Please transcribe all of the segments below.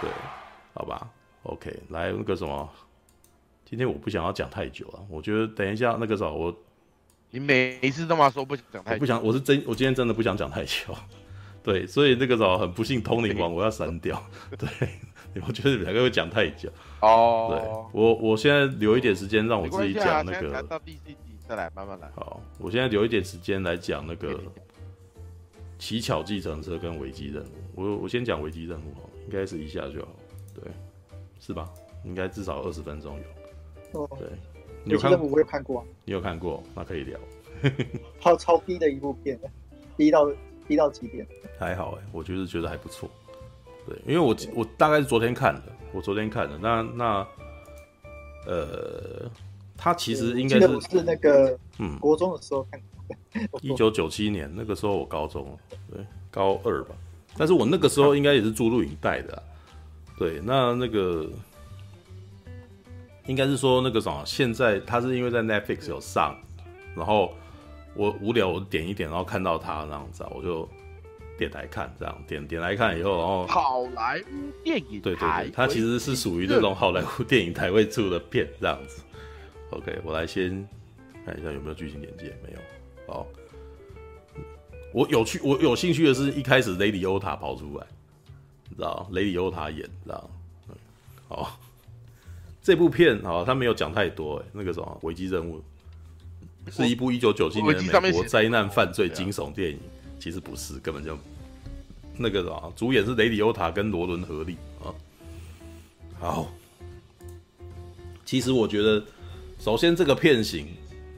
对，好吧，OK，来那个什么，今天我不想要讲太久了，我觉得等一下那个时候我，你每一次都嘛说不想讲太久，不想，我是真，我今天真的不想讲太久，对，所以那个时候很不幸，通灵王我要删掉，对，我觉得两个会讲太久，哦，对我，我现在留一点时间让我自己讲那个，到第四集再来慢慢来，好，我现在留一点时间来讲那个。乞巧计程车跟危机任务，我我先讲危机任务哦，应该是一下就好，对，是吧？应该至少二十分钟有。哦，对，你有看过？我有看过。你有看过？那可以聊。超超低的一部片，低到低到极点。还好哎，我就是觉得还不错。对，因为我我大概是昨天看的，我昨天看的。那那呃，他其实应该是是那个嗯，国中的时候看的。一九九七年那个时候我高中，对，高二吧。但是我那个时候应该也是租录影带的，啊，对。那那个应该是说那个什么，现在他是因为在 Netflix 有上，然后我无聊我点一点，然后看到他那样子，我就点来看，这样点点来看以后，然后好莱坞电影台，对对对，它其实是属于那种好莱坞电影台会出的片这样子。OK，我来先看一下有没有剧情简介，没有。好，我有趣，我有兴趣的是一开始雷里欧塔跑出来，你知道雷里欧塔演，知道好，这部片好，他没有讲太多，哎，那个什么危机任务，是一部一九九七年的美国灾难犯罪惊悚电影，其实不是，根本就那个什么，主演是雷里欧塔跟罗伦合力啊。好，其实我觉得，首先这个片型，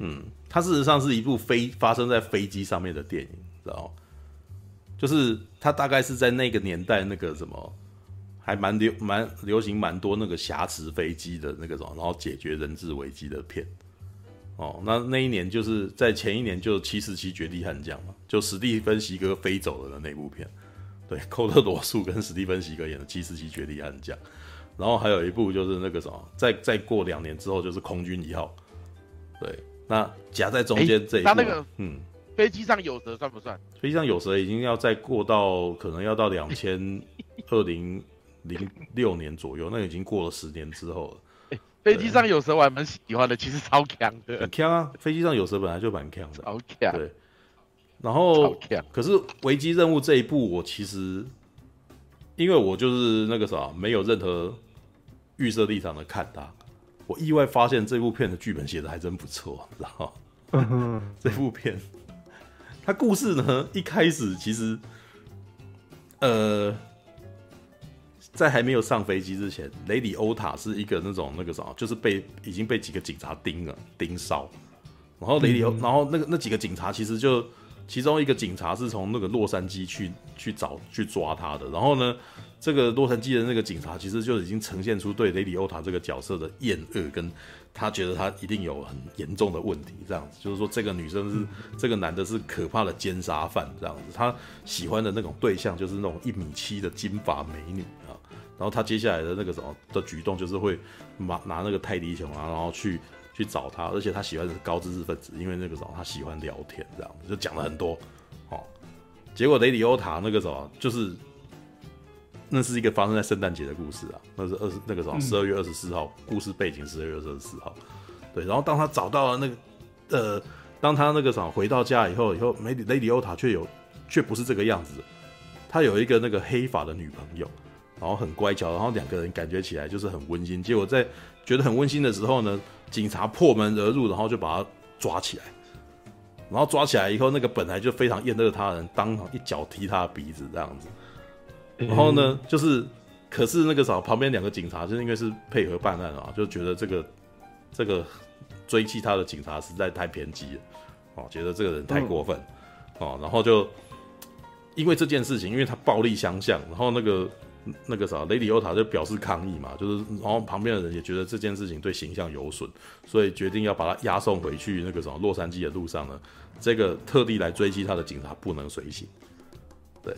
嗯。它事实上是一部飞发生在飞机上面的电影，知道就是他大概是在那个年代，那个什么还蛮流蛮流行蛮多那个挟持飞机的那个什么，然后解决人质危机的片。哦，那那一年就是在前一年就七十七绝地悍将嘛，就史蒂芬席格飞走了的那部片。对，寇特罗素跟史蒂芬席格演的七十七绝地悍将。然后还有一部就是那个什么，再再过两年之后就是空军一号。对。那夹在中间这一部，欸、那个嗯，飞机上有蛇算不算？飞机上有蛇已经要再过到可能要到两千 二零零六年左右，那已经过了十年之后了。欸、飞机上有蛇我还蛮喜欢的，其实超强的，很强啊！飞机上有蛇本来就蛮强的，超强。对，然后可是危机任务这一部，我其实因为我就是那个啥，没有任何预设立场的看它。我意外发现这部片的剧本写的还真不错，知道吗？这部片，它故事呢一开始其实，呃，在还没有上飞机之前，雷里欧塔是一个那种那个啥，就是被已经被几个警察盯了盯梢，然后雷里欧，然后那个那几个警察其实就其中一个警察是从那个洛杉矶去去找去抓他的，然后呢。这个洛杉矶的那个警察其实就已经呈现出对雷里欧塔这个角色的厌恶，跟他觉得他一定有很严重的问题，这样子。就是说这个女生是这个男的是可怕的奸杀犯，这样子他喜欢的那种对象就是那种一米七的金发美女啊，然后他接下来的那个什么的举动就是会拿拿那个泰迪熊啊，然后去去找他，而且他喜欢的是高知识分子，因为那个时候他喜欢聊天，这样子就讲了很多，哦，结果雷里欧塔那个什么就是。那是一个发生在圣诞节的故事啊，那是二十那个什么十二月二十四号，嗯、故事背景十二月二十四号，对，然后当他找到了那个，呃，当他那个什么回到家以后，以后梅里雷里欧塔却有却不是这个样子，他有一个那个黑发的女朋友，然后很乖巧，然后两个人感觉起来就是很温馨。结果在觉得很温馨的时候呢，警察破门而入，然后就把他抓起来，然后抓起来以后，那个本来就非常厌恶他的人，当场一脚踢他的鼻子这样子。然后呢，就是，可是那个啥，旁边两个警察就是因为是配合办案啊，就觉得这个这个追击他的警察实在太偏激了，哦，觉得这个人太过分，哦，然后就因为这件事情，因为他暴力相向，然后那个那个啥，雷里欧塔就表示抗议嘛，就是然后旁边的人也觉得这件事情对形象有损，所以决定要把他押送回去那个什么洛杉矶的路上呢，这个特地来追击他的警察不能随行，对。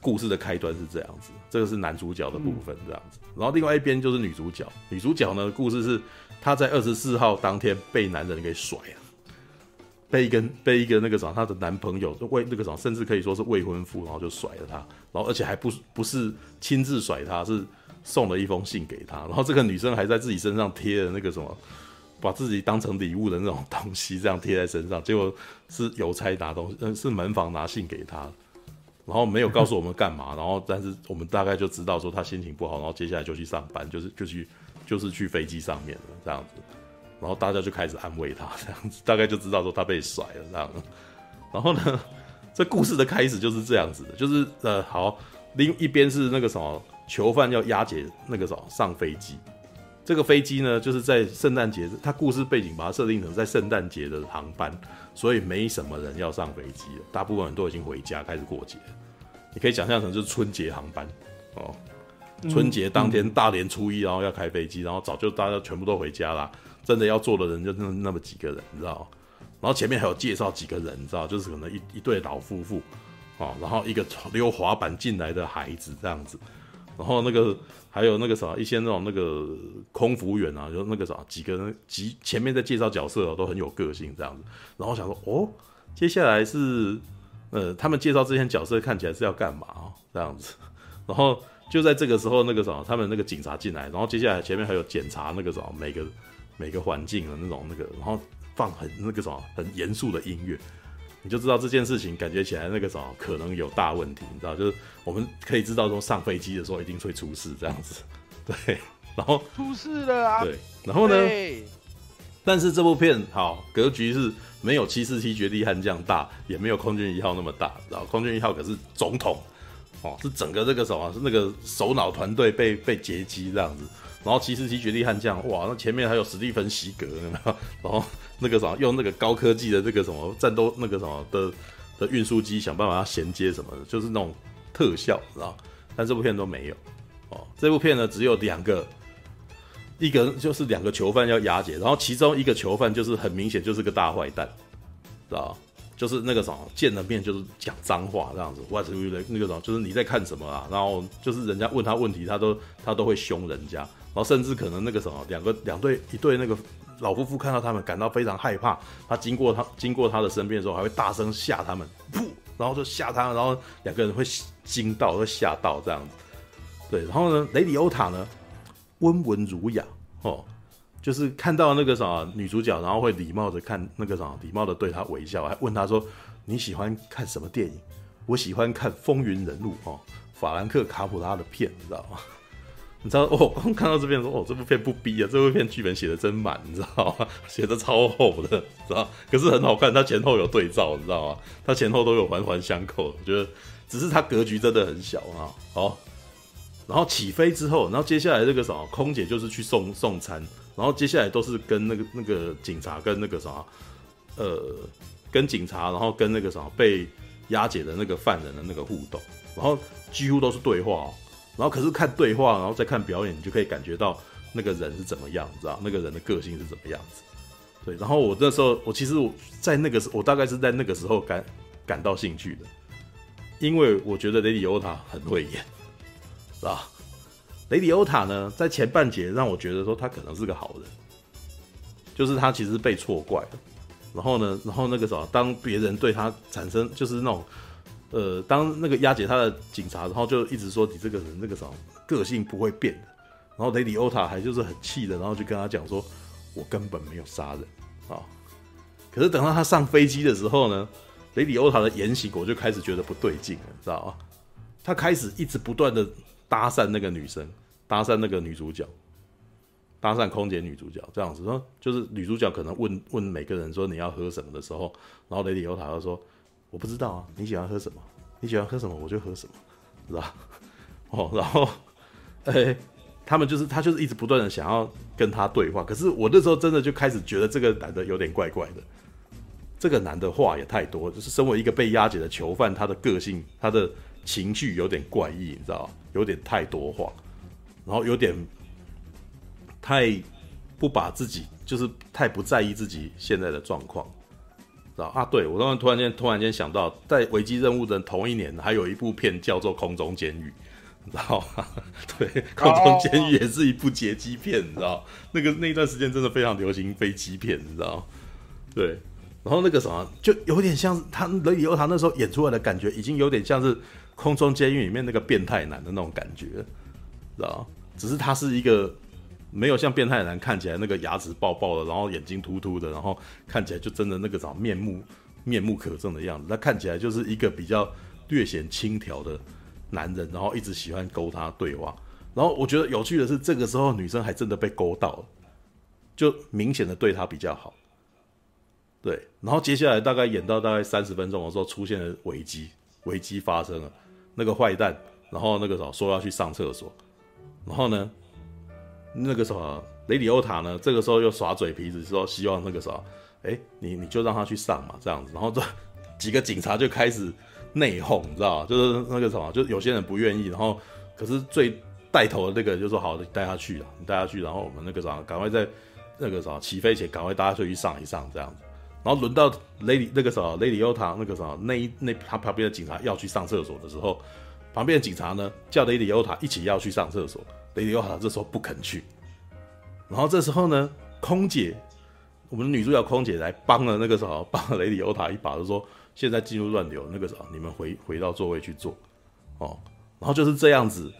故事的开端是这样子，这个是男主角的部分这样子，然后另外一边就是女主角。女主角呢，故事是她在二十四号当天被男人给甩了，被一个被一个那个什么她的男朋友未那个什么，甚至可以说是未婚夫，然后就甩了她，然后而且还不不是亲自甩她，是送了一封信给她，然后这个女生还在自己身上贴了那个什么，把自己当成礼物的那种东西，这样贴在身上，结果是邮差拿东西，嗯，是门房拿信给她。然后没有告诉我们干嘛，然后但是我们大概就知道说他心情不好，然后接下来就去上班，就是就去就是去飞机上面了这样子，然后大家就开始安慰他这样子，大概就知道说他被甩了这样。然后呢，这故事的开始就是这样子的，就是呃好，另一边是那个什么囚犯要押解那个什么上飞机，这个飞机呢就是在圣诞节，他故事背景把它设定成在圣诞节的航班，所以没什么人要上飞机了，大部分人都已经回家开始过节。你可以想象成就是春节航班哦，春节当天大年初一，然后要开飞机，然后早就大家全部都回家啦，真的要坐的人就那那么几个人，你知道？然后前面还有介绍几个人，你知道？就是可能一一对老夫妇，哦，然后一个溜滑板进来的孩子这样子，然后那个还有那个啥，一些那种那个空服员啊，就那个啥几个人，几前面在介绍角色哦，都很有个性这样子，然后想说哦，接下来是。呃，他们介绍这些角色看起来是要干嘛哦？这样子，然后就在这个时候，那个什么，他们那个警察进来，然后接下来前面还有检查那个什么，每个每个环境的那种那个，然后放很那个什么很严肃的音乐，你就知道这件事情感觉起来那个什么可能有大问题，你知道？就是我们可以知道说上飞机的时候一定会出事这样子，对，然后出事了啊，对，然后呢？但是这部片好格局是。没有七四七绝地悍将大，也没有空军一号那么大，然后空军一号可是总统，哦，是整个这个什么，是那个首脑团队被被截击这样子，然后七四七绝地悍将，哇，那前面还有史蒂芬席格，然后那个什么，用那个高科技的这个什么战斗那个什么的的运输机，想办法要衔接什么的，就是那种特效，知道？但这部片都没有，哦，这部片呢只有两个。一个就是两个囚犯要押解，然后其中一个囚犯就是很明显就是个大坏蛋，知道就是那个什么见了面就是讲脏话这样子，或者那个什么就是你在看什么啊？然后就是人家问他问题，他都他都会凶人家，然后甚至可能那个什么两个两对一对那个老夫妇看到他们感到非常害怕，他经过他经过他的身边的时候还会大声吓他们，噗，然后就吓他，然后两个人会惊到会吓到这样子，对，然后呢，雷里欧塔呢？温文儒雅哦，就是看到那个什么女主角，然后会礼貌的看那个什么，礼貌的对她微笑，还问她说：“你喜欢看什么电影？”我喜欢看风云人物哦，法兰克卡普拉的片，你知道吗？你知道哦，刚看到这边说哦，这部片不逼啊，这部片剧本写的真满，你知道吗？写的超厚的，知道？可是很好看，它前后有对照，你知道吗？它前后都有环环相扣，我觉得只是它格局真的很小啊，哦。然后起飞之后，然后接下来这个什么空姐就是去送送餐，然后接下来都是跟那个那个警察跟那个什么，呃，跟警察，然后跟那个什么被押解的那个犯人的那个互动，然后几乎都是对话哦，然后可是看对话，然后再看表演，你就可以感觉到那个人是怎么样，知道那个人的个性是怎么样子。对，然后我那时候，我其实我在那个时，我大概是在那个时候感感到兴趣的，因为我觉得雷里欧塔很会演。是吧？雷迪欧塔呢，在前半节让我觉得说他可能是个好人，就是他其实被错怪了。然后呢，然后那个什么，当别人对他产生就是那种，呃，当那个押解他的警察，然后就一直说你这个人那个什么个性不会变的。然后雷迪欧塔还就是很气的，然后就跟他讲说，我根本没有杀人啊。可是等到他上飞机的时候呢，雷迪欧塔的言行我就开始觉得不对劲了，知道吗？他开始一直不断的。搭讪那个女生，搭讪那个女主角，搭讪空姐女主角这样子说，就是女主角可能问问每个人说你要喝什么的时候，然后雷迪欧塔就说我不知道啊，你喜欢喝什么？你喜欢喝什么我就喝什么，是吧？哦，然后，哎、他们就是他就是一直不断的想要跟他对话，可是我那时候真的就开始觉得这个男的有点怪怪的，这个男的话也太多，就是身为一个被押解的囚犯，他的个性，他的。情绪有点怪异，你知道，有点太多话，然后有点太不把自己，就是太不在意自己现在的状况，道啊？对，我刚刚突然间突然间想到，在危机任务的同一年，还有一部片叫做《空中监狱》，你知道吗？对，《空中监狱》也是一部劫机片，你知道？那个那段时间真的非常流行飞机片，你知道？对，然后那个什么，就有点像是他雷里欧塔那时候演出来的感觉，已经有点像是空中监狱里面那个变态男的那种感觉，知道？只是他是一个没有像变态男看起来那个牙齿爆爆的，然后眼睛突突的，然后看起来就真的那个什么面目面目可憎的样子。他看起来就是一个比较略显轻佻的男人，然后一直喜欢勾他对话。然后我觉得有趣的是，这个时候女生还真的被勾到了，就明显的对他比较好。对，然后接下来大概演到大概三十分钟的时候，出现了危机，危机发生了。那个坏蛋，然后那个时候说要去上厕所，然后呢，那个什么雷里欧塔呢，这个时候又耍嘴皮子说希望那个什么，哎，你你就让他去上嘛，这样子。然后这几个警察就开始内讧，你知道吗？就是那个什么，就有些人不愿意，然后可是最带头的那个就说好，你带他去了，你带他去，然后我们那个啥，赶快在那个啥起飞前，赶快大家就去上一上这样子。然后轮到雷里那个什么雷里欧塔那个什么那一那他旁边的警察要去上厕所的时候，旁边的警察呢叫雷里欧塔一起要去上厕所，雷里欧塔这时候不肯去。然后这时候呢，空姐，我们女主角空姐来帮了那个什么帮了雷里欧塔一把，就说现在进入乱流，那个什么你们回回到座位去坐哦。然后就是这样子，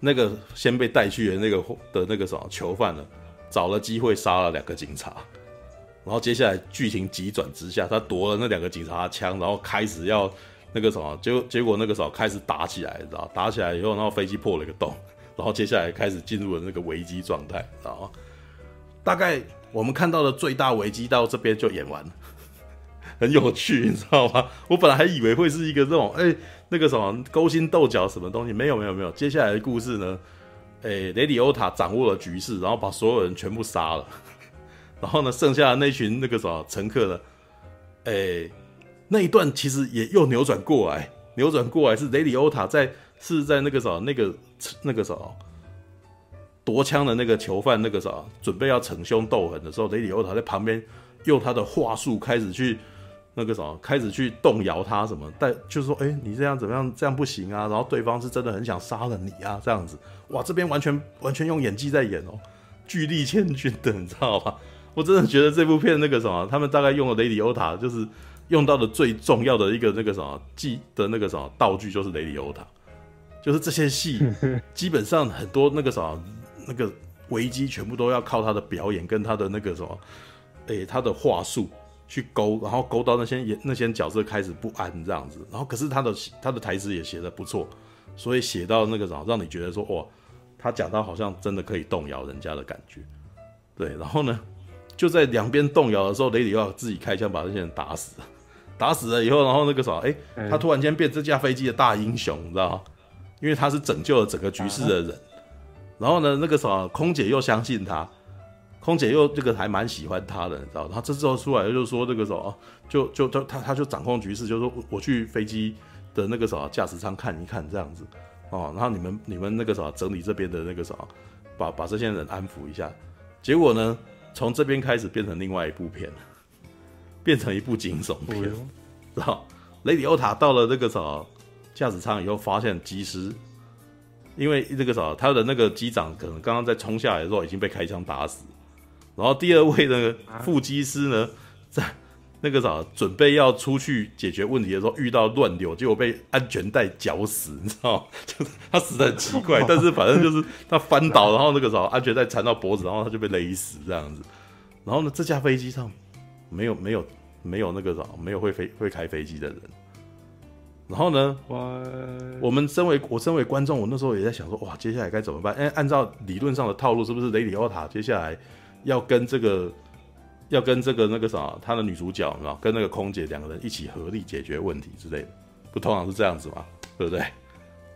那个先被带去的那个的那个什么囚犯呢，找了机会杀了两个警察。然后接下来剧情急转直下，他夺了那两个警察的枪，然后开始要那个什么，结结果那个时候开始打起来，知道打起来以后，然后飞机破了一个洞，然后接下来开始进入了那个危机状态，知道吗？大概我们看到的最大危机到这边就演完了，很有趣，你知道吗？我本来还以为会是一个这种哎那个什么勾心斗角什么东西，没有没有没有，接下来的故事呢，哎雷里欧塔掌握了局势，然后把所有人全部杀了。然后呢，剩下的那群那个什么乘客呢？诶，那一段其实也又扭转过来，扭转过来是雷里欧塔在是在那个什么那个那个什么夺枪的那个囚犯那个什么准备要逞凶斗狠的时候，雷里欧塔在旁边用他的话术开始去那个什么开始去动摇他什么，但就是说，诶，你这样怎么样？这样不行啊！然后对方是真的很想杀了你啊，这样子，哇，这边完全完全用演技在演哦，巨力千钧的，你知道吧？我真的觉得这部片那个什么，他们大概用了雷里欧塔，就是用到的最重要的一个那个什么技的那个什么道具，就是雷里欧塔。就是这些戏 基本上很多那个什么那个危机，全部都要靠他的表演跟他的那个什么，诶，他的话术去勾，然后勾到那些演那些角色开始不安这样子。然后可是他的他的台词也写的不错，所以写到那个什么，让你觉得说哇，他讲到好像真的可以动摇人家的感觉。对，然后呢？就在两边动摇的时候，雷里奥自己开枪把这些人打死了。打死了以后，然后那个啥，哎、欸，他突然间变这架飞机的大英雄，你知道吗？因为他是拯救了整个局势的人。然后呢，那个啥，空姐又相信他，空姐又这个还蛮喜欢他的，你知道吗？他这时候出来就说那个什么，就就就他他就掌控局势，就说我去飞机的那个什么驾驶舱看一看这样子哦。然后你们你们那个什么整理这边的那个什么，把把这些人安抚一下。结果呢？从这边开始变成另外一部片了，变成一部惊悚片，知道？雷迪欧塔到了那个什么驾驶舱以后，发现机师，因为那个啥他的那个机长可能刚刚在冲下来的时候已经被开枪打死，然后第二位那个副机师呢，在那个啥准备要出去解决问题的时候遇到乱流，结果被安全带绞死，你知道？就是他死的很奇怪，但是反正就是他翻倒，然后那个啥安全带缠到脖子，然后他就被勒死这样子。然后呢，这架飞机上没有没有没有那个啥没有会飞会开飞机的人。然后呢，我们身为我身为观众，我那时候也在想说，哇，接下来该怎么办？哎，按照理论上的套路，是不是雷里奥塔接下来要跟这个？要跟这个那个啥，他的女主角，然后跟那个空姐两个人一起合力解决问题之类的，不通常是这样子吗？对不对？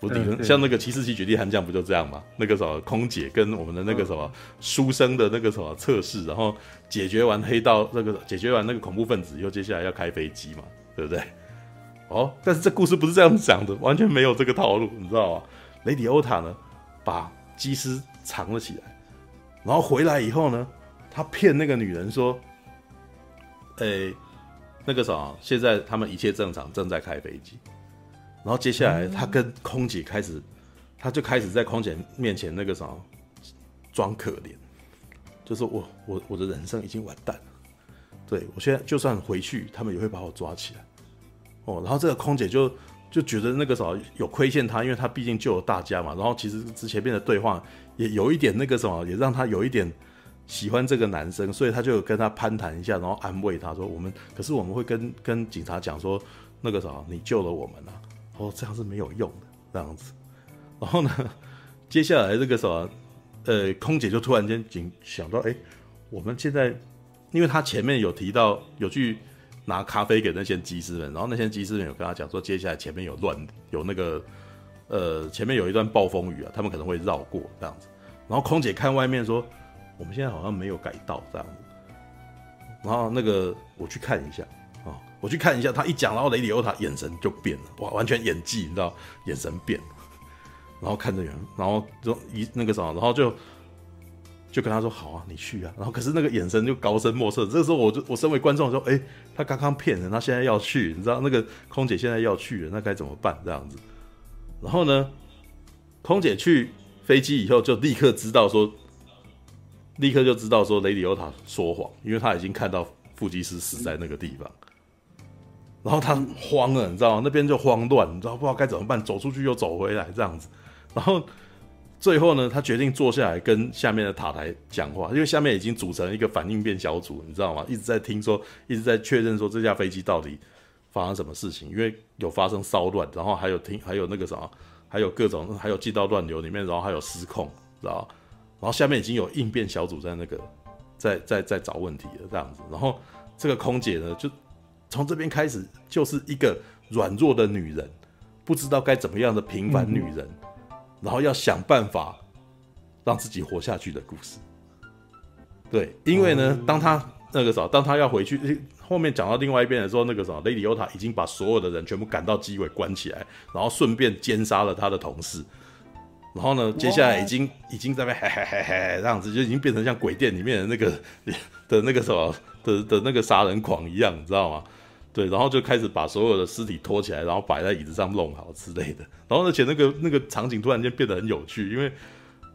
不，像那个七四七绝地悍将不就这样吗？那个什么空姐跟我们的那个什么书生的那个什么测试，然后解决完黑道那个解决完那个恐怖分子，又接下来要开飞机嘛，对不对？哦，但是这故事不是这样讲的，完全没有这个套路，你知道吗？雷迪欧塔呢，把机师藏了起来，然后回来以后呢，他骗那个女人说：“诶、那个啥，现在他们一切正常，正在开飞机。然后接下来，他跟空姐开始，他就开始在空姐面前那个啥，装可怜，就说我我我的人生已经完蛋了，对我现在就算回去，他们也会把我抓起来。哦，然后这个空姐就就觉得那个什么有亏欠他，因为他毕竟救了大家嘛。然后其实之前边的对话也有一点那个什么，也让他有一点喜欢这个男生，所以他就跟他攀谈一下，然后安慰他说：“我们可是我们会跟跟警察讲说，那个啥，你救了我们啊。”哦，这样是没有用的，这样子。然后呢，接下来这个什么，呃，空姐就突然间警想到，哎，我们现在。因为他前面有提到有去拿咖啡给那些机师们，然后那些机师们有跟他讲说，接下来前面有乱，有那个呃前面有一段暴风雨啊，他们可能会绕过这样子。然后空姐看外面说，我们现在好像没有改道这样子。然后那个我去看一下啊，我去看一下，他一讲，然后雷里欧塔眼神就变了，哇，完全演技，你知道，眼神变了，然后看着人，然后就一那个什么，然后就。就跟他说好啊，你去啊。然后可是那个眼神就高深莫测。这个时候我就我身为观众说，哎，他刚刚骗人，他现在要去，你知道那个空姐现在要去了，那该怎么办？这样子。然后呢，空姐去飞机以后就立刻知道说，立刻就知道说雷里欧塔说谎，因为他已经看到副机师死在那个地方。然后他慌了，你知道吗？那边就慌乱，你知道不知道该怎么办？走出去又走回来这样子。然后。最后呢，他决定坐下来跟下面的塔台讲话，因为下面已经组成一个反应变小组，你知道吗？一直在听说，一直在确认说这架飞机到底发生什么事情，因为有发生骚乱，然后还有听，还有那个什么，还有各种，还有进到乱流里面，然后还有失控，知道？然后下面已经有应变小组在那个在在在找问题了，这样子。然后这个空姐呢，就从这边开始就是一个软弱的女人，不知道该怎么样的平凡女人。嗯然后要想办法让自己活下去的故事，对，因为呢，当他那个时候，当他要回去，后面讲到另外一边的时候，那个时候，雷迪欧塔已经把所有的人全部赶到机尾关起来，然后顺便奸杀了他的同事，然后呢，接下来已经已经在那嘿嘿嘿嘿这样子，就已经变成像鬼店里面的那个的那个什么的的那个杀人狂一样，你知道吗？对，然后就开始把所有的尸体拖起来，然后摆在椅子上弄好之类的。然后而且那个那个场景突然间变得很有趣，因为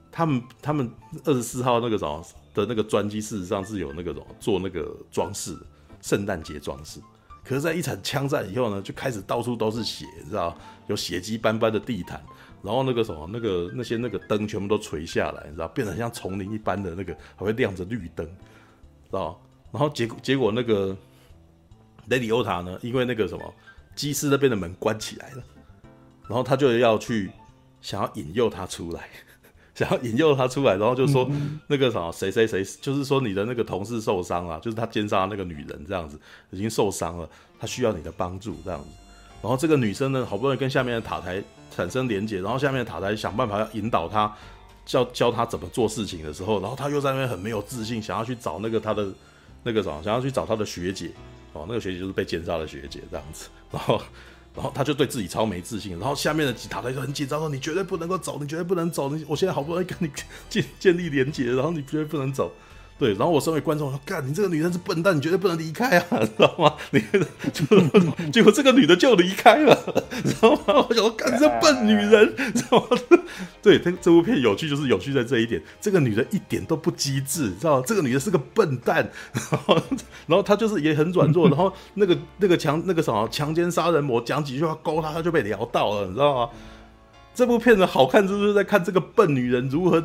他们他们二十四号那个什么的那个专机事实上是有那个什么做那个装饰，圣诞节装饰。可是，在一场枪战以后呢，就开始到处都是血，你知道有血迹斑斑的地毯，然后那个什么那个那些那个灯全部都垂下来，你知道变得像丛林一般的那个还会亮着绿灯，知道然后结果结果那个。雷里欧塔呢？因为那个什么，机师那边的门关起来了，然后他就要去想要引诱他出来，想要引诱他出来，然后就说那个什么谁谁谁，就是说你的那个同事受伤了，就是他奸杀那个女人这样子，已经受伤了，他需要你的帮助这样子。然后这个女生呢，好不容易跟下面的塔台产生连接，然后下面的塔台想办法要引导她，教教她怎么做事情的时候，然后他又在那边很没有自信，想要去找那个他的那个什么，想要去找他的学姐。哦，那个学姐就是被奸杀的学姐这样子，然后，然后他就对自己超没自信，然后下面的塔台就很紧张说：“你绝对不能够走，你绝对不能走，你我现在好不容易跟你 建建立连结，然后你绝对不能走。”对，然后我身为观众说：“干，你这个女人是笨蛋，你绝对不能离开啊，知道吗？”你 就 结果这个女的就离开了，知道吗？我想说：“干，这笨女人，知道吗？”对，这这部片有趣就是有趣在这一点，这个女的一点都不机智，知道吗？这个女的是个笨蛋，然后，然后她就是也很软弱，然后那个那个强那个什么强奸杀人魔讲几句话勾她，她就被撩到了，你知道吗？这部片子好看就是在看这个笨女人如何。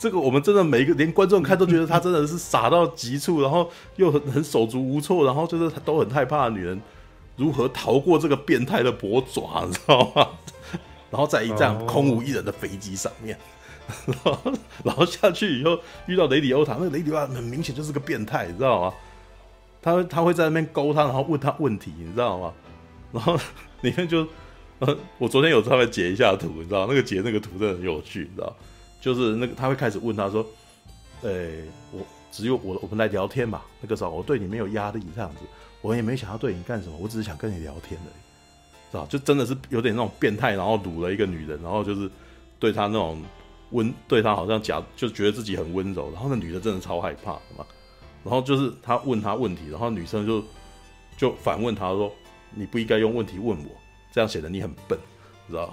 这个我们真的每一个连观众看都觉得她真的是傻到极处，然后又很很手足无措，然后就是都很害怕的女人如何逃过这个变态的脖爪，你知道吗？然后在一辆空无一人的飞机上面，然后然后下去以后遇到雷里欧塔，那个雷里欧塔很明显就是个变态，你知道吗？他他会在那边勾他，然后问他问题，你知道吗？然后里面就呃，我昨天有稍微截一下图，你知道那个截那个图真的很有趣，你知道。就是那个，他会开始问他说：“呃、我只有我，我们来聊天吧。那个时候我对你没有压力，这样子，我也没想要对你干什么，我只是想跟你聊天而已，知道？就真的是有点那种变态，然后掳了一个女人，然后就是对他那种温，对他好像假，就觉得自己很温柔。然后那女的真的超害怕嘛。然后就是他问他问题，然后女生就就反问他说：你不应该用问题问我，这样显得你很笨，知道？”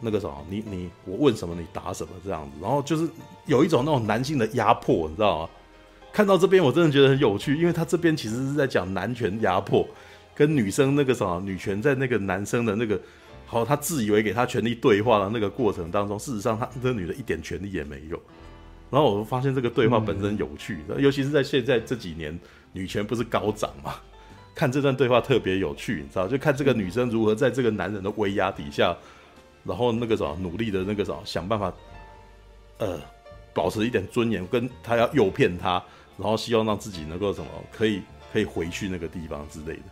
那个什么，你你我问什么你答什么这样子，然后就是有一种那种男性的压迫，你知道吗？看到这边我真的觉得很有趣，因为他这边其实是在讲男权压迫，跟女生那个什么女权在那个男生的那个，好，他自以为给他权力对话的那个过程当中，事实上他这女的一点权利也没有。然后我发现这个对话本身有趣，尤其是在现在这几年女权不是高涨嘛，看这段对话特别有趣，你知道？就看这个女生如何在这个男人的威压底下，然后那个什么努力的那个什么想办法，呃。保持一点尊严，跟他要诱骗他，然后希望让自己能够什么可以可以回去那个地方之类的，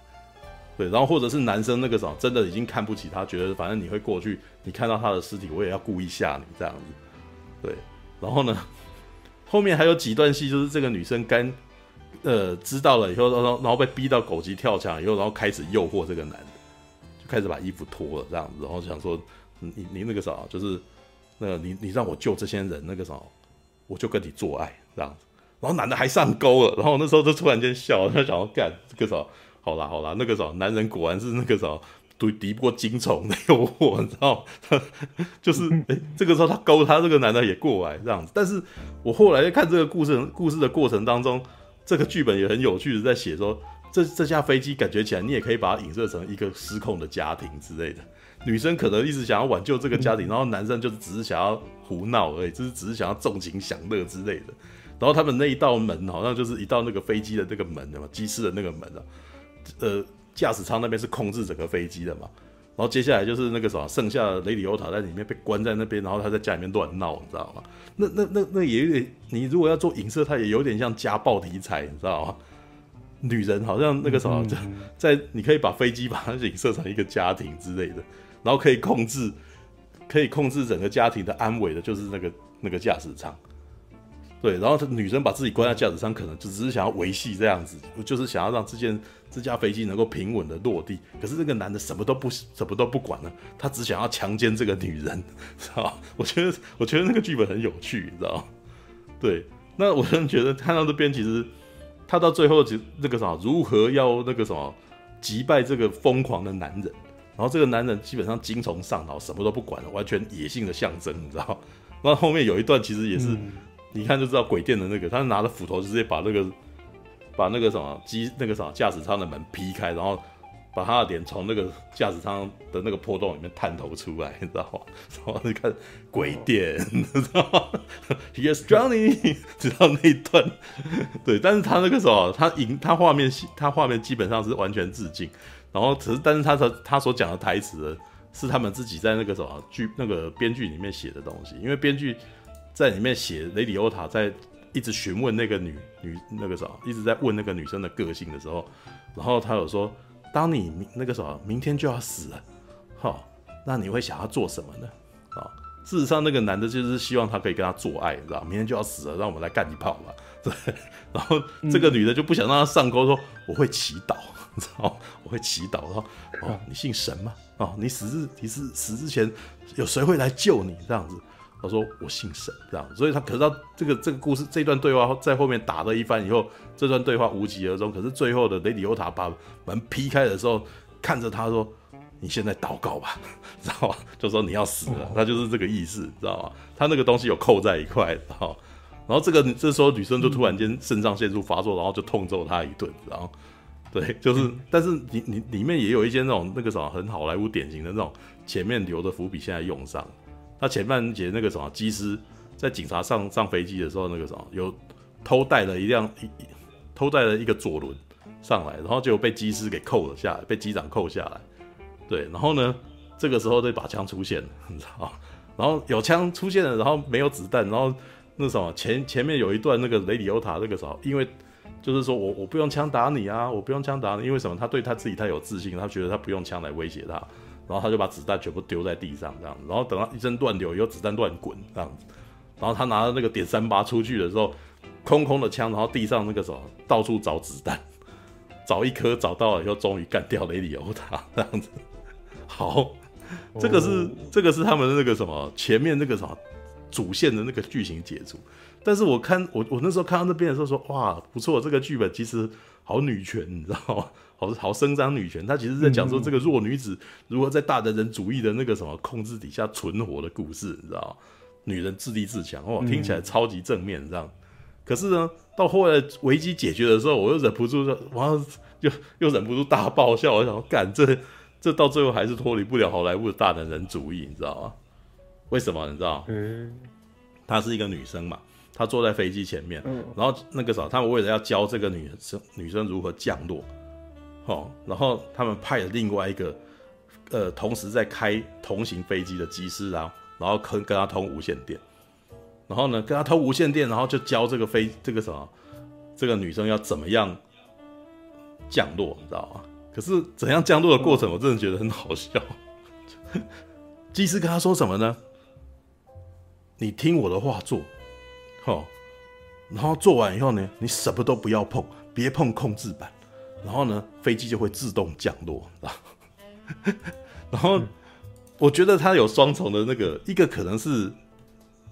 对，然后或者是男生那个什么真的已经看不起他，觉得反正你会过去，你看到他的尸体，我也要故意吓你这样子，对，然后呢，后面还有几段戏，就是这个女生干呃知道了以后，然后然后被逼到狗急跳墙以后，然后开始诱惑这个男的，就开始把衣服脱了这样子，然后想说你你那个啥，就是那个你你让我救这些人那个啥。我就跟你做爱这样子，然后男的还上钩了，然后那时候就突然间笑，他想要干这个啥？好啦好啦，那个啥，男人果然是那个啥，敌敌不过精虫的诱惑，你知道？就是哎、这个时候他勾他这个男的也过来这样子，但是我后来在看这个故事故事的过程当中，这个剧本也很有趣的在写说，这这架飞机感觉起来你也可以把它影射成一个失控的家庭之类的。女生可能一直想要挽救这个家庭，然后男生就是只是想要胡闹而已，就是只是想要纵情享乐之类的。然后他们那一道门好像就是一道那个飞机的那个门的嘛，机师的那个门啊，呃，驾驶舱那边是控制整个飞机的嘛。然后接下来就是那个什么，剩下的雷里欧塔在里面被关在那边，然后他在家里面乱闹，你知道吗？那那那那也有点，你如果要做影射，它也有点像家暴题材，你知道吗？女人好像那个什么，在你可以把飞机把它影射成一个家庭之类的。然后可以控制，可以控制整个家庭的安危的，就是那个那个驾驶舱。对，然后女生把自己关在驾驶舱，可能就只是想要维系这样子，就是想要让这件这架飞机能够平稳的落地。可是这个男的什么都不什么都不管了，他只想要强奸这个女人，知道吧？我觉得我觉得那个剧本很有趣，你知道吗？对，那我真的觉得看到这边，其实他到最后其实那个什么，如何要那个什么击败这个疯狂的男人。然后这个男人基本上精虫上脑，什么都不管了，完全野性的象征，你知道？那后面有一段其实也是，嗯、你看就知道鬼店的那个，他拿着斧头直接把那个把那个什么机那个什么驾驶舱的门劈开，然后把他的脸从那个驾驶舱的那个破洞里面探头出来，你知道吗？然后你看鬼店，你知道吗？Yes, Johnny，知道那一段？对，但是他那个时候他影他画面他画面基本上是完全致敬。然后只是，但是他的他所讲的台词，是他们自己在那个什么剧那个编剧里面写的东西。因为编剧在里面写雷里欧塔在一直询问那个女女那个什么，一直在问那个女生的个性的时候，然后他有说，当你那个什么明天就要死了，好，那你会想要做什么呢？啊，事实上那个男的就是希望他可以跟他做爱，知道明天就要死了，让我们来干一炮吧。对，然后这个女的就不想让他上钩，说我会祈祷。哦，我会祈祷说，哦，你信神吗？哦，你死之你是死之前有谁会来救你？这样子，他说我信神，这样。所以他可是他这个这个故事这段对话在后面打了一番以后，这段对话无疾而终。可是最后的雷里欧塔把门劈开的时候，看着他说：“你现在祷告吧，知道吗？就说你要死了，他就是这个意思，知道吗？他那个东西有扣在一块，然后然后这个这时候女生就突然间肾上腺素发作，然后就痛揍他一顿，然后。对，就是，但是你你里面也有一些那种那个什么很好莱坞典型的那种前面留的伏笔，现在用上。他前半节那个什么机师在警察上上飞机的时候，那个什么有偷带了一辆一偷带了一个左轮上来，然后就被机师给扣了下来，被机长扣下来。对，然后呢，这个时候这把枪出现了，你知道？然后有枪出现了，然后没有子弹，然后那什么前前面有一段那个雷里欧塔那个时候，因为。就是说我我不用枪打你啊，我不用枪打你，因为什么？他对他自己太有自信，他觉得他不用枪来威胁他，然后他就把子弹全部丢在地上这样子，然后等到一阵乱流，以后子弹乱滚这样子，然后他拿着那个点三八出去的时候，空空的枪，然后地上那个什么到处找子弹，找一颗找到了以后，终于干掉雷里欧塔这样子。好，这个是、哦、这个是他们那个什么前面那个什么主线的那个剧情解除。但是我看我我那时候看到那边的时候说，哇，不错，这个剧本其实好女权，你知道吗？好好伸张女权。他其实在讲说这个弱女子如何在大男人主义的那个什么控制底下存活的故事，你知道吗？女人自立自强，哇，听起来超级正面，这样。可是呢，到后来危机解决的时候，我又忍不住，说，哇又又忍不住大爆笑。我想说，干这这到最后还是脱离不了好莱坞的大男人主义，你知道吗？为什么？你知道？嗯，她是一个女生嘛，她坐在飞机前面，嗯，然后那个时候，他们为了要教这个女生女生如何降落，哦，然后他们派了另外一个，呃，同时在开同型飞机的机师，然后然后跟跟他通无线电。然后呢，跟他通无线电，然后就教这个飞这个什么，这个女生要怎么样降落，你知道吗？可是怎样降落的过程，我真的觉得很好笑。机师跟他说什么呢？你听我的话做，好，然后做完以后呢，你什么都不要碰，别碰控制板，然后呢，飞机就会自动降落，知道？然后我觉得它有双重的那个，一个可能是。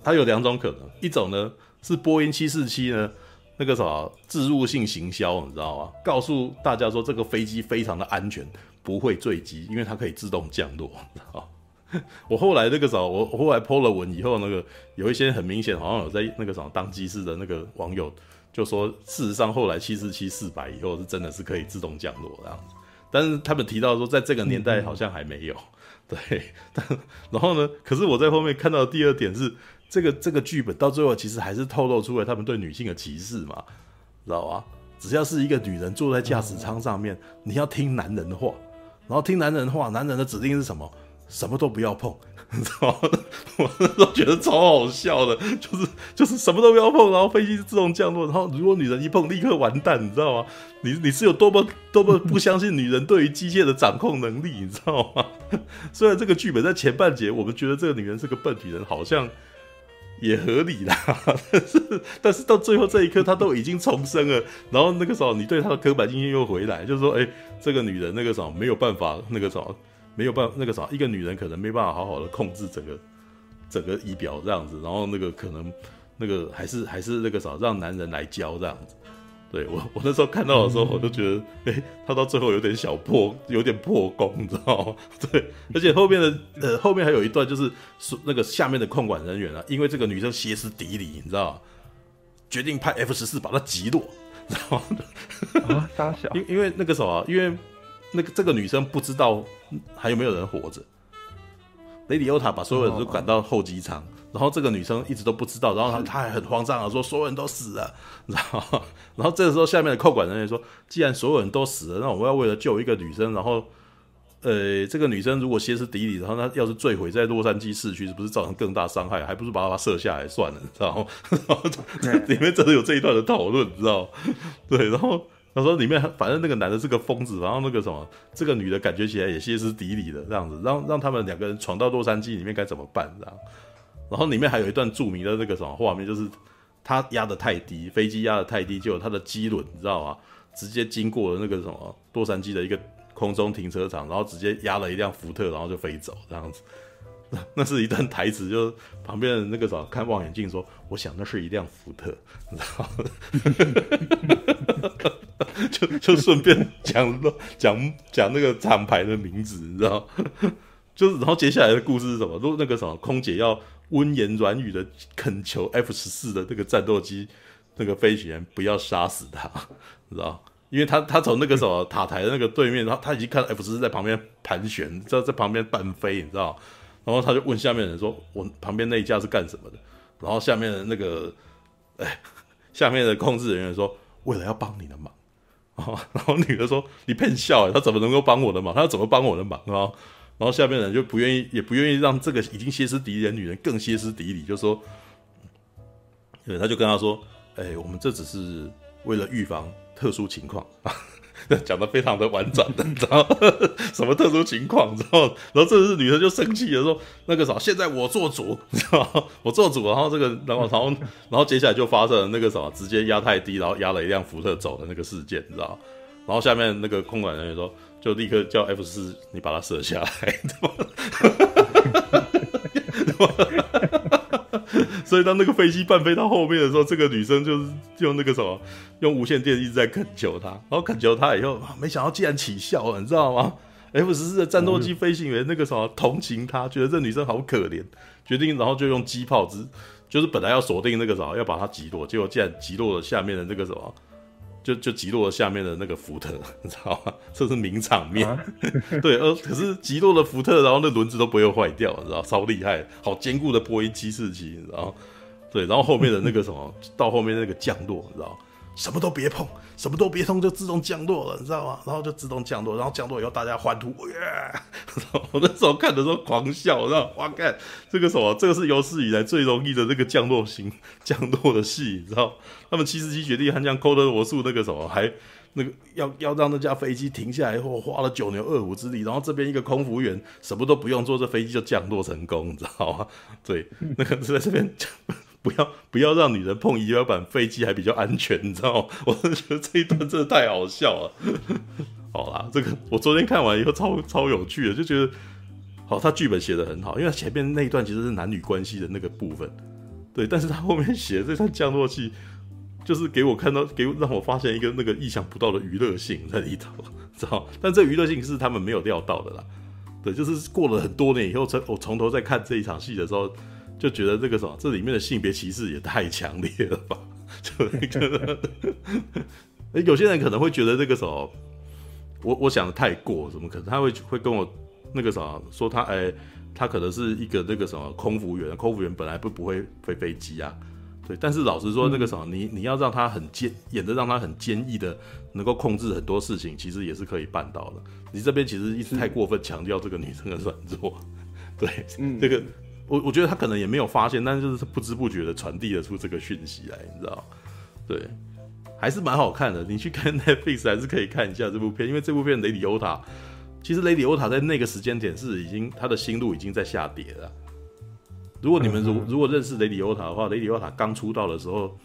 它有两种可能，一种呢是波音七四七呢那个什么置入性行销，你知道吗？告诉大家说这个飞机非常的安全，不会坠机，因为它可以自动降落，你知道吗？我后来那个时候，我后来 po 了文以后，那个有一些很明显好像有在那个什么当机师的那个网友就说，事实上后来七四七四百以后是真的是可以自动降落这样子，但是他们提到说在这个年代好像还没有，对，但然后呢，可是我在后面看到第二点是。这个这个剧本到最后其实还是透露出了他们对女性的歧视嘛，知道吧？只要是一个女人坐在驾驶舱上面，你要听男人的话，然后听男人的话，男人的指令是什么？什么都不要碰，你知道吗？我那时候觉得超好笑的，就是就是什么都不要碰，然后飞机自动降落，然后如果女人一碰，立刻完蛋，你知道吗？你你是有多么多么不相信女人对于机械的掌控能力，你知道吗？虽然这个剧本在前半节，我们觉得这个女人是个笨女人，好像。也合理啦，但是但是到最后这一刻，她都已经重生了。然后那个时候，你对她的刻板印象又回来，就是说，哎、这个女人那个时候没有办法，那个时候没有办法，那个啥一个女人可能没办法好好的控制整个整个仪表这样子。然后那个可能那个还是还是那个啥让男人来教这样子。对我，我那时候看到的时候，我就觉得，哎、欸，他到最后有点小破，有点破功，你知道吗？对，而且后面的，呃，后面还有一段，就是那个下面的控管人员啊，因为这个女生歇斯底里，你知道吗？决定派 F 十四把她击落，知道吗？啊，大小，因因为那个什么啊，因为那个这个女生不知道还有没有人活着，雷迪欧塔把所有人都赶到候机舱。然后这个女生一直都不知道，然后她她还很慌张啊，说所有人都死了，然后然后这个时候下面的扣管人员说，既然所有人都死了，那我们要为了救一个女生，然后呃这个女生如果歇斯底里，然后她要是坠毁在洛杉矶市区，是不是造成更大伤害？还不如把她射下来算了，知道吗？然后里面真的有这一段的讨论，知道吗？对，然后他说里面反正那个男的是个疯子，然后那个什么这个女的感觉起来也歇斯底里的这样子，让让他们两个人闯到洛杉矶里面该怎么办？这样。然后里面还有一段著名的那个什么画面，就是他压得太低，飞机压得太低，就有他的机轮，你知道吗？直接经过了那个什么洛杉矶的一个空中停车场，然后直接压了一辆福特，然后就飞走这样子。那是一段台词，就旁边的那个什么看望远镜说：“我想那是一辆福特。”你知道吗？就就顺便讲讲讲那个厂牌的名字，你知道？就是然后接下来的故事是什么？如果那个什么空姐要。温言软语的恳求 F 十四的那个战斗机那个飞行员不要杀死他，你知道？因为他他从那个什么塔台的那个对面，然后他已经看到 F 十四在旁边盘旋，在在旁边半飞，你知道？然后他就问下面人说：“我旁边那一架是干什么的？”然后下面的那个哎，下面的控制人员说：“为了要帮你的忙。” 然后女的说：“你骗笑，他怎么能够帮我的忙？他要怎么帮我的忙啊？”然后下面人就不愿意，也不愿意让这个已经歇斯底里的女人更歇斯底里，就说，对，他就跟他说，哎、我们这只是为了预防特殊情况，讲得非常的婉转的，知道什么特殊情况？知道？然后这是女人就生气了，说，那个啥，现在我做主，知道我做主。然后这个，然后，然后，然后接下来就发生了那个什么，直接压太低，然后压了一辆福特走的那个事件，你知道？然后下面那个空管人员说。就立刻叫 F 四，你把它射下来，所以当那个飞机半飞到后面的时候，这个女生就是用那个什么，用无线电一直在恳求他，然后恳求他以后，没想到竟然起效了，你知道吗？F 十四的战斗机飞行员那个什么同情他，觉得这女生好可怜，决定然后就用机炮之就是本来要锁定那个什么，要把她击落，结果竟然击落了下面的那个什么，就就击落了下面的那个福特，你知道吗？这是名场面。啊、对，呃，可是击落了福特，然后那轮子都不会坏掉，你知道，超厉害，好坚固的波音七四七，你知道。对，然后后面的那个什么，到后面那个降落，你知道。什么都别碰，什么都别碰，就自动降落了，你知道吗？然后就自动降落，然后降落以后大家欢呼，耶！我那时候看的时候狂笑，知道？哇，看这个什么，这个是有史以来最容易的那个降落型 降落的戏，你知道？他们七十七雪地悍将抠的罗素那个什么，还那个要要让那架飞机停下来以后，花了九牛二虎之力，然后这边一个空服员什么都不用做，这飞机就降落成功，你知道吗？对，那个是在这边。不要 不要让女人碰仪表板，飞机还比较安全，你知道吗？我真的觉得这一段真的太好笑了。好啦，这个我昨天看完以后超超有趣的，就觉得好，他剧本写的很好，因为前面那一段其实是男女关系的那个部分，对，但是他后面写的这段降落戏，就是给我看到，给让我发现一个那个意想不到的娱乐性在里头，知道？但这娱乐性是他们没有料到的啦，对，就是过了很多年以后，从我从头再看这一场戏的时候。就觉得这个什么，这里面的性别歧视也太强烈了吧？就那个，哎，有些人可能会觉得这个什么，我我想的太过，怎么可能？他会会跟我那个什么说他哎，他可能是一个那个什么空服员，空服员本来不不会飞飞机啊，对。但是老实说，那个什么，你你要让他很坚，演的让他很坚毅的，能够控制很多事情，其实也是可以办到的。你这边其实一直太过分强调这个女生的软弱，对，嗯，这个。我我觉得他可能也没有发现，但是就是不知不觉的传递了出这个讯息来，你知道？对，还是蛮好看的。你去看 Netflix 还是可以看一下这部片，因为这部片雷迪欧塔，其实雷迪欧塔在那个时间点是已经他的心路已经在下跌了。如果你们如如果认识雷迪欧塔的话，雷迪欧塔刚出道的时候，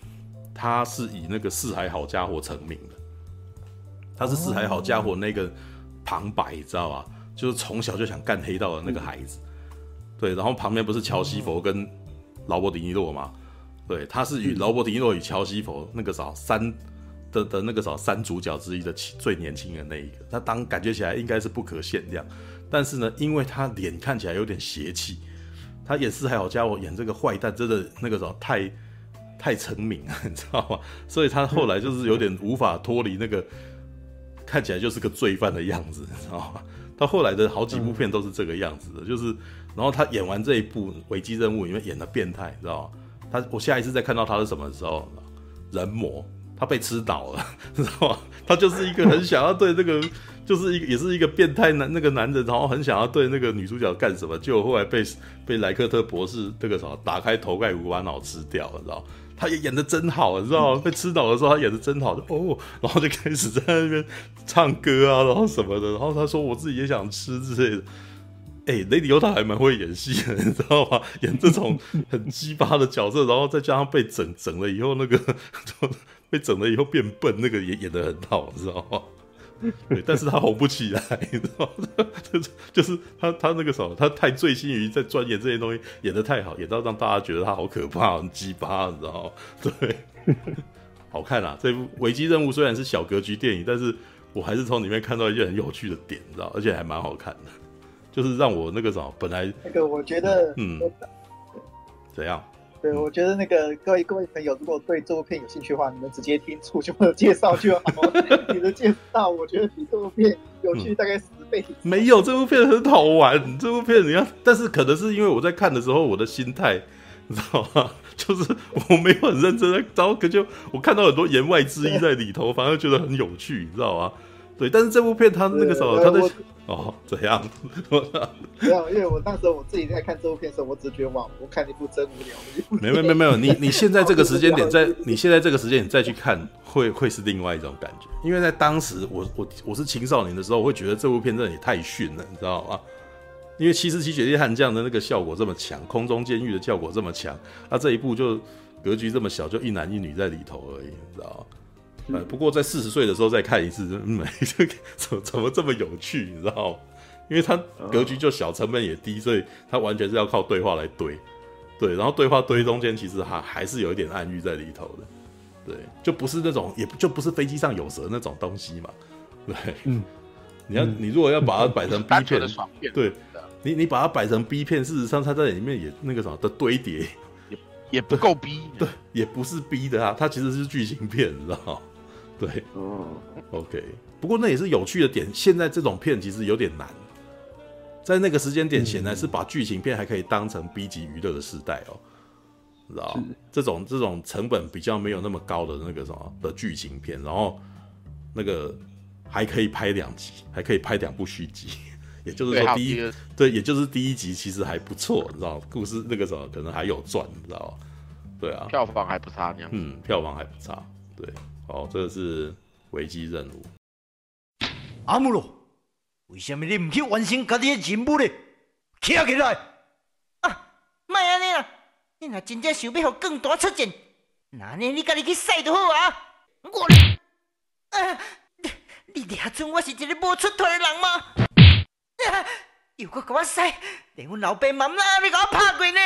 他是以那个四海好家伙成名的，他是四海好家伙那个旁白，你知道吧？就是从小就想干黑道的那个孩子。对，然后旁边不是乔西佛跟劳勃迪尼洛吗？对，他是与劳勃迪尼洛与乔西佛那个啥三的的那个啥三主角之一的最年轻的那一个，他当感觉起来应该是不可限量，但是呢，因为他脸看起来有点邪气，他演四海好家伙演这个坏蛋真的那个啥太太成名了，你知道吗？所以他后来就是有点无法脱离那个看起来就是个罪犯的样子，你知道吗？到后来的好几部片都是这个样子的，就是。然后他演完这一部《危机任务》里面演的变态，知道吗？他我下一次再看到他是什么时候？人魔，他被吃倒了，知道吗？他就是一个很想要对那个，就是一个也是一个变态男那个男人，然后很想要对那个女主角干什么，结果后来被被莱克特博士这个什么打开头盖骨把脑吃掉了，知道吗？他也演的真好，你知道吗？被吃倒的时候他演的真好，就哦，然后就开始在那边唱歌啊，然后什么的，然后他说我自己也想吃之类的。哎、欸，雷迪欧塔还蛮会演戏的，你知道吗？演这种很鸡巴的角色，然后再加上被整整了以后，那个 被整了以后变笨，那个也演得很好，你知道吗？对，但是他红不起来，你知道吗？就是就是他他那个什么，他太醉心于在钻研这些东西，演的太好，演到让大家觉得他好可怕，很鸡巴，你知道吗？对，好看啊！这部《危机任务》虽然是小格局电影，但是我还是从里面看到一些很有趣的点，你知道，而且还蛮好看的。就是让我那个什么，本来那个我觉得，嗯，怎样？对，我觉得那个各位各位朋友，如果对这部片有兴趣的话，你们直接听楚兄的介绍就好。你的介绍，我觉得比这部片有趣大概十倍。没有，这部片很好玩。这部片你要，但是可能是因为我在看的时候，我的心态，你知道吗？就是我没有很认真在，然后可就我看到很多言外之意在里头，反而觉得很有趣，你知道吗？对，但是这部片它那个时候，它的。哦，怎样？没有，因为我那时候我自己在看这部片的时候，我只觉得哇，我看一部真无聊。没有没有没有，你你现在这个时间点，在你现在这个时间点再去看，会会是另外一种感觉。因为在当时我我我是青少年的时候，我会觉得这部片真的也太逊了，你知道吗？因为七十七雪地悍将的那个效果这么强，空中监狱的效果这么强，那这一部就格局这么小，就一男一女在里头而已，你知道吗？呃，不过在四十岁的时候再看一次，嗯，这 个怎么怎么这么有趣，你知道吗？因为它格局就小，成本也低，所以它完全是要靠对话来堆，对，然后对话堆中间其实还还是有一点暗喻在里头的，对，就不是那种，也就不是飞机上有蛇那种东西嘛，对，嗯，你要你如果要把它摆成 B 片，对，你你把它摆成 B 片，事实上它在里面也那个什么的堆叠。也不够逼，对，也不是逼的啊，它其实是剧情片，你知道吗？对，嗯，OK。不过那也是有趣的点，现在这种片其实有点难，在那个时间点，显然是把剧情片还可以当成 B 级娱乐的时代哦，知道？这种这种成本比较没有那么高的那个什么的剧情片，然后那个还可以拍两集，还可以拍两部续集。也就是说，第一对，对，也就是第一集其实还不错，你知道，故事那个时候可能还有赚，你知道对啊，票房还不差那样。嗯，票房还不差。对，好，这个是危机任务。阿姆罗，为什么你唔去完成家己的任务呢？起来起来！啊，莫安尼啦，你若真正想要让更大出战，那呢你家己去使就好啊。我，啊，你你俩准我是一个无出头的人吗？又搁给我使，连阮老爸妈妈你给我拍过呢！